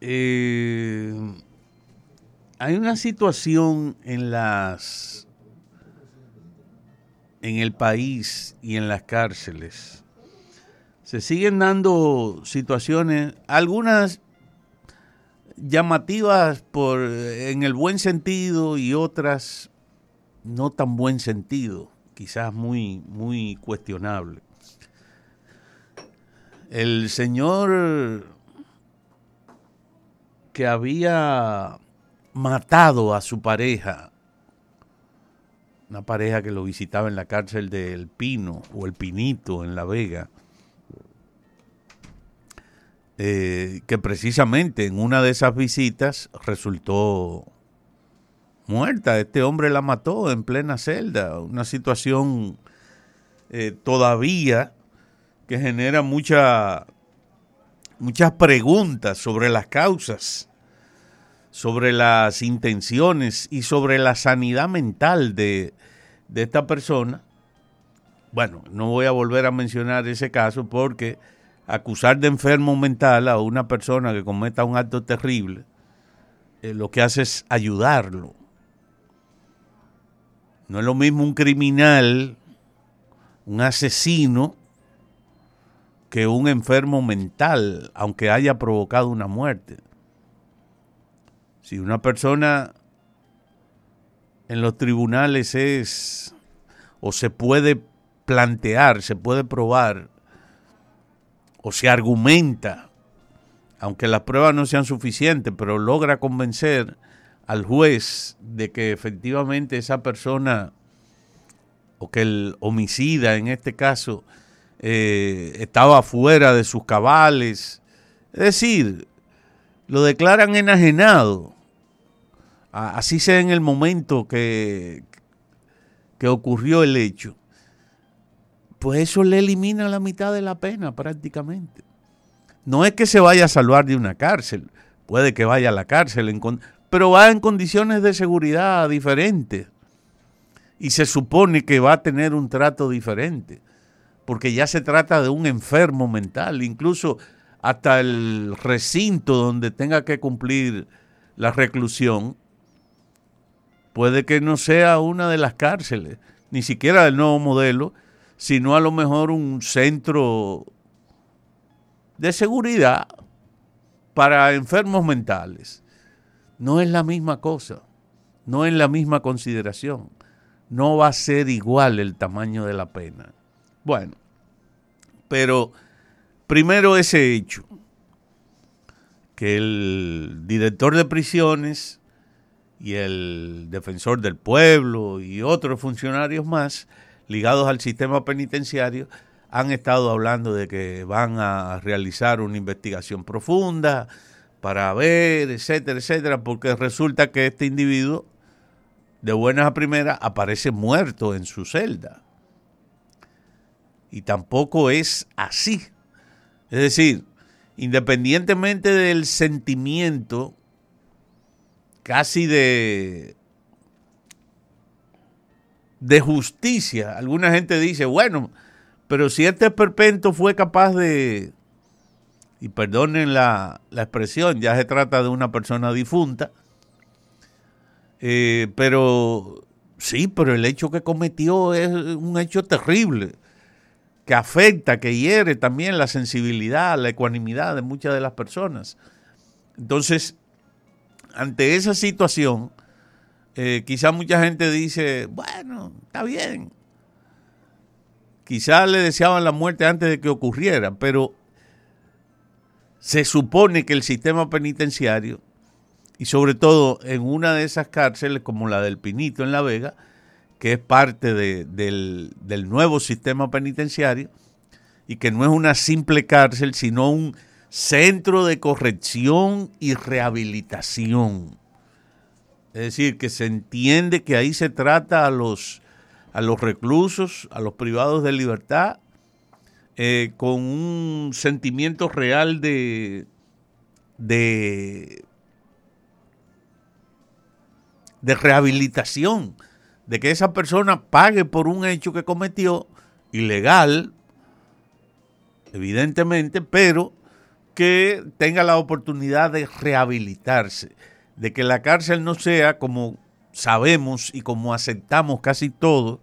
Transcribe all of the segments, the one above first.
eh, hay una situación en las en el país y en las cárceles. Se siguen dando situaciones, algunas llamativas por en el buen sentido y otras no tan buen sentido, quizás muy muy cuestionable. El señor que había matado a su pareja, una pareja que lo visitaba en la cárcel del Pino o el Pinito en La Vega, eh, que precisamente en una de esas visitas resultó muerta. Este hombre la mató en plena celda, una situación eh, todavía que genera mucha, muchas preguntas sobre las causas sobre las intenciones y sobre la sanidad mental de, esta persona, bueno, no voy a volver a mencionar ese caso porque acusar de enfermo mental a una persona que cometa un acto terrible, eh, lo que hace es ayudarlo. No es lo mismo un criminal, un asesino, que un enfermo mental, aunque haya provocado una muerte. Si una persona en los tribunales es o se puede plantear, se puede probar o se argumenta, aunque las pruebas no sean suficientes, pero logra convencer al juez de que efectivamente esa persona o que el homicida en este caso eh, estaba fuera de sus cabales, es decir, lo declaran enajenado. Así sea en el momento que, que ocurrió el hecho, pues eso le elimina la mitad de la pena prácticamente. No es que se vaya a salvar de una cárcel, puede que vaya a la cárcel, pero va en condiciones de seguridad diferentes. Y se supone que va a tener un trato diferente, porque ya se trata de un enfermo mental, incluso hasta el recinto donde tenga que cumplir la reclusión puede que no sea una de las cárceles, ni siquiera del nuevo modelo, sino a lo mejor un centro de seguridad para enfermos mentales. No es la misma cosa, no es la misma consideración, no va a ser igual el tamaño de la pena. Bueno, pero primero ese hecho, que el director de prisiones y el defensor del pueblo y otros funcionarios más ligados al sistema penitenciario han estado hablando de que van a realizar una investigación profunda para ver, etcétera, etcétera, porque resulta que este individuo de buenas a primeras aparece muerto en su celda. Y tampoco es así. Es decir, independientemente del sentimiento casi de, de justicia. Alguna gente dice, bueno, pero si este perpento fue capaz de, y perdonen la, expresión, ya se trata de una persona difunta, eh, pero sí, pero el hecho que cometió es un hecho terrible, que afecta, que hiere también la sensibilidad, la ecuanimidad de muchas de las personas. Entonces, ante esa situación, eh, quizá mucha gente dice, bueno, está bien. Quizá le deseaban la muerte antes de que ocurriera, pero se supone que el sistema penitenciario, y sobre todo en una de esas cárceles como la del Pinito en La Vega, que es parte del, del nuevo sistema penitenciario, y que no es una simple cárcel, sino un Centro de Corrección y Rehabilitación. Es decir, que se entiende que ahí se trata a los, a los reclusos, a los privados de libertad, eh, con un sentimiento real de, de, de rehabilitación, de que esa persona pague por un hecho que cometió ilegal, evidentemente, pero que tenga la oportunidad de rehabilitarse, de que la cárcel no sea como sabemos y como aceptamos casi todos,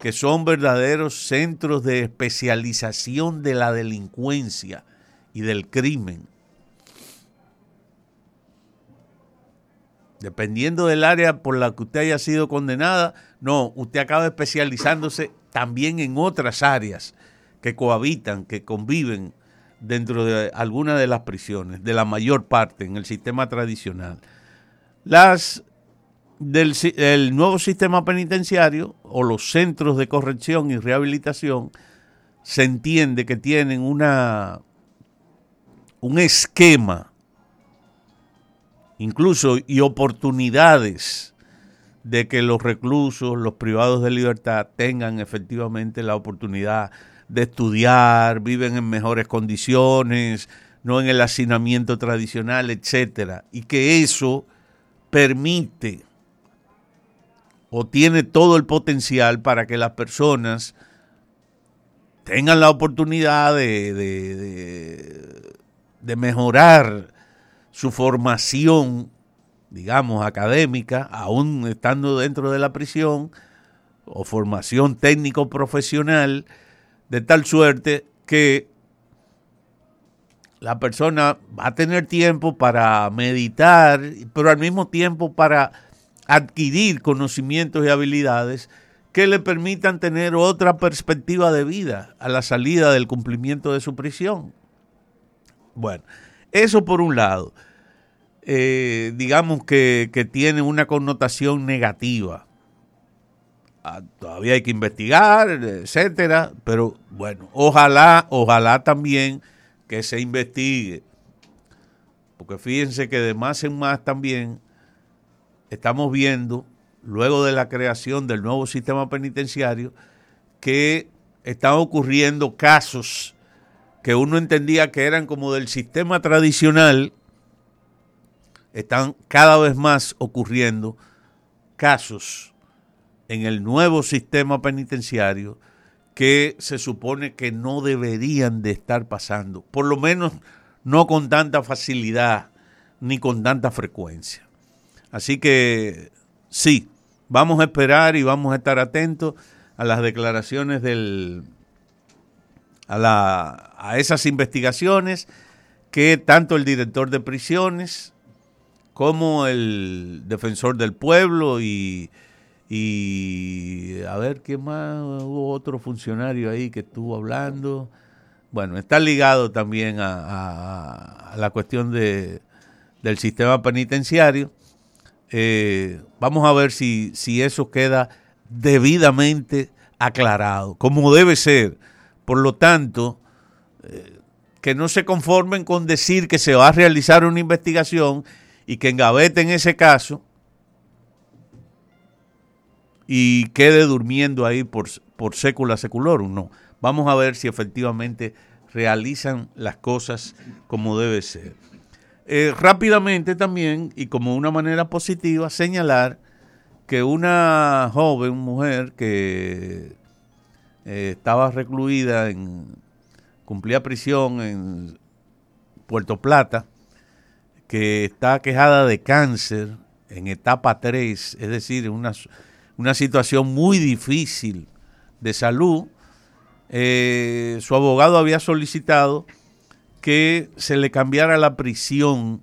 que son verdaderos centros de especialización de la delincuencia y del crimen. Dependiendo del área por la que usted haya sido condenada, no, usted acaba especializándose también en otras áreas que cohabitan, que conviven dentro de alguna de las prisiones, de la mayor parte en el sistema tradicional. Las del el nuevo sistema penitenciario o los centros de corrección y rehabilitación se entiende que tienen una un esquema incluso y oportunidades de que los reclusos, los privados de libertad tengan efectivamente la oportunidad de estudiar, viven en mejores condiciones, no en el hacinamiento tradicional, etcétera, y que eso permite o tiene todo el potencial para que las personas tengan la oportunidad de, de, de, mejorar su formación, digamos, académica, aún estando dentro de la prisión, o formación técnico-profesional, de tal suerte que la persona va a tener tiempo para meditar, pero al mismo tiempo para adquirir conocimientos y habilidades que le permitan tener otra perspectiva de vida a la salida del cumplimiento de su prisión. Bueno, eso por un lado, eh, digamos que, que, tiene una connotación negativa. Ah, todavía hay que investigar, etcétera, pero bueno, ojalá, ojalá también que se investigue, porque fíjense que de más en más también estamos viendo, luego de la creación del nuevo sistema penitenciario, que están ocurriendo casos que uno entendía que eran como del sistema tradicional, están cada vez más ocurriendo casos en el nuevo sistema penitenciario que se supone que no deberían de estar pasando, por lo menos no con tanta facilidad ni con tanta frecuencia. Así que sí, vamos a esperar y vamos a estar atentos a las declaraciones del a, la, a esas investigaciones que tanto el director de prisiones como el defensor del pueblo y, y a ver qué más hubo otro funcionario ahí que estuvo hablando. Bueno está ligado también a, a la cuestión de, del sistema penitenciario. Eh, vamos a ver si, si eso queda debidamente aclarado, como debe ser. Por lo tanto, eh, que no se conformen con decir que se va a realizar una investigación y que engaveten ese caso y quede durmiendo ahí por, por sécula seculorum. No, vamos a ver si efectivamente realizan las cosas como debe ser. Eh, rápidamente también, y como una manera positiva, señalar que una joven mujer que eh, estaba recluida en, cumplía prisión en Puerto Plata, que está quejada de cáncer en etapa 3, es decir, una, una situación muy difícil de salud, eh, su abogado había solicitado que se le cambiara la prisión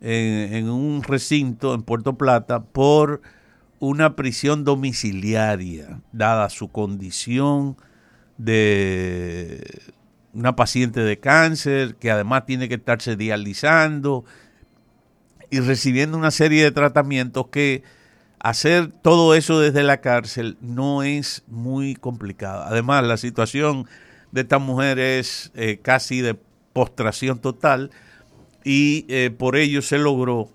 en, un recinto en Puerto Plata por una prisión domiciliaria, dada su condición de una paciente de cáncer que además tiene que estarse dializando y recibiendo una serie de tratamientos que hacer todo eso desde la cárcel no es muy complicado. Además, la situación de esta mujer es eh, casi de postración total y eh, por ello se logró,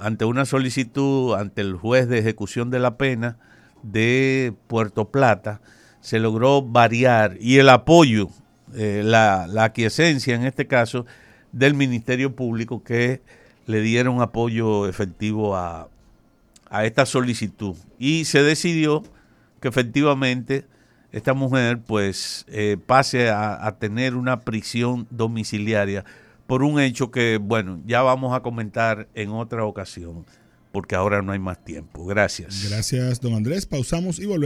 ante una solicitud ante el juez de ejecución de la pena de Puerto Plata, se logró variar y el apoyo, eh, la, aquiescencia en este caso del Ministerio Público que le dieron apoyo efectivo a, a esta solicitud. Y se decidió que efectivamente esta mujer pues eh, pase a tener una prisión domiciliaria por un hecho que, bueno, ya vamos a comentar en otra ocasión, porque ahora no hay más tiempo. Gracias. Gracias, don Andrés. Pausamos y volvemos.